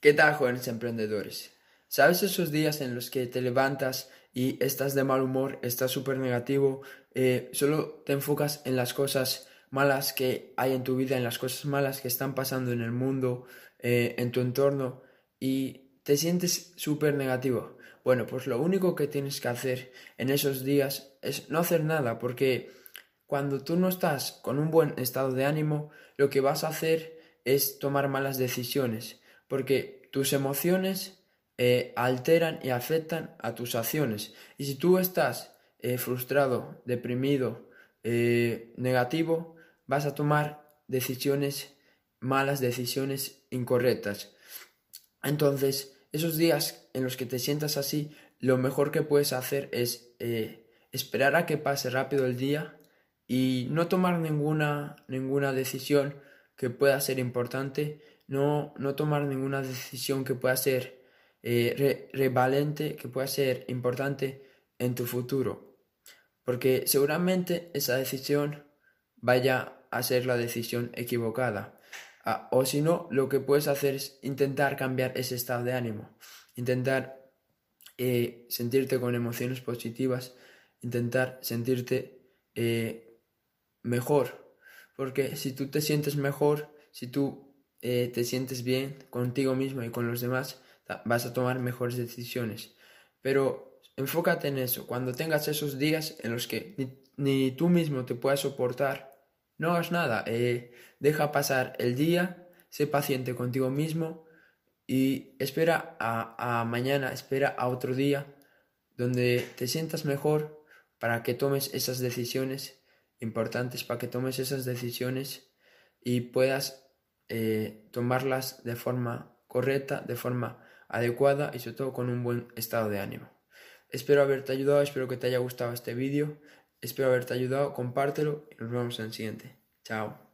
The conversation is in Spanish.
¿Qué tal, jóvenes emprendedores? ¿Sabes esos días en los que te levantas y estás de mal humor, estás súper negativo, eh, solo te enfocas en las cosas malas que hay en tu vida, en las cosas malas que están pasando en el mundo, eh, en tu entorno y te sientes súper negativo? Bueno, pues lo único que tienes que hacer en esos días es no hacer nada, porque cuando tú no estás con un buen estado de ánimo, lo que vas a hacer es tomar malas decisiones porque tus emociones eh, alteran y afectan a tus acciones. Y si tú estás eh, frustrado, deprimido, eh, negativo, vas a tomar decisiones malas, decisiones incorrectas. Entonces, esos días en los que te sientas así, lo mejor que puedes hacer es esperar a que pase rápido el día y no tomar ninguna, ninguna decisión que pueda ser importante no, no tomar ninguna decisión que pueda ser eh, revalente, que pueda ser importante en tu futuro. Porque seguramente esa decisión vaya a ser la decisión equivocada. Ah, o si no, lo que puedes hacer es intentar cambiar ese estado de ánimo. Intentar eh, sentirte con emociones positivas. Intentar sentirte eh, mejor. Porque si tú te sientes mejor, si tú eh, te sientes bien contigo mismo y con los demás, vas a tomar mejores decisiones. Pero enfócate en eso. Cuando tengas esos días en los que ni, tú mismo te puedas soportar, no hagas nada. Eh, deja pasar el día, sé paciente contigo mismo y espera a, a mañana, espera a otro día donde te sientas mejor para que tomes esas decisiones importantes, para que tomes esas decisiones y puedas eh, tomarlas de forma correcta, de forma adecuada y sobre todo con un buen estado de ánimo. Espero haberte ayudado, espero que te haya gustado este vídeo, espero haberte ayudado, compártelo y nos vemos en el siguiente. Chao.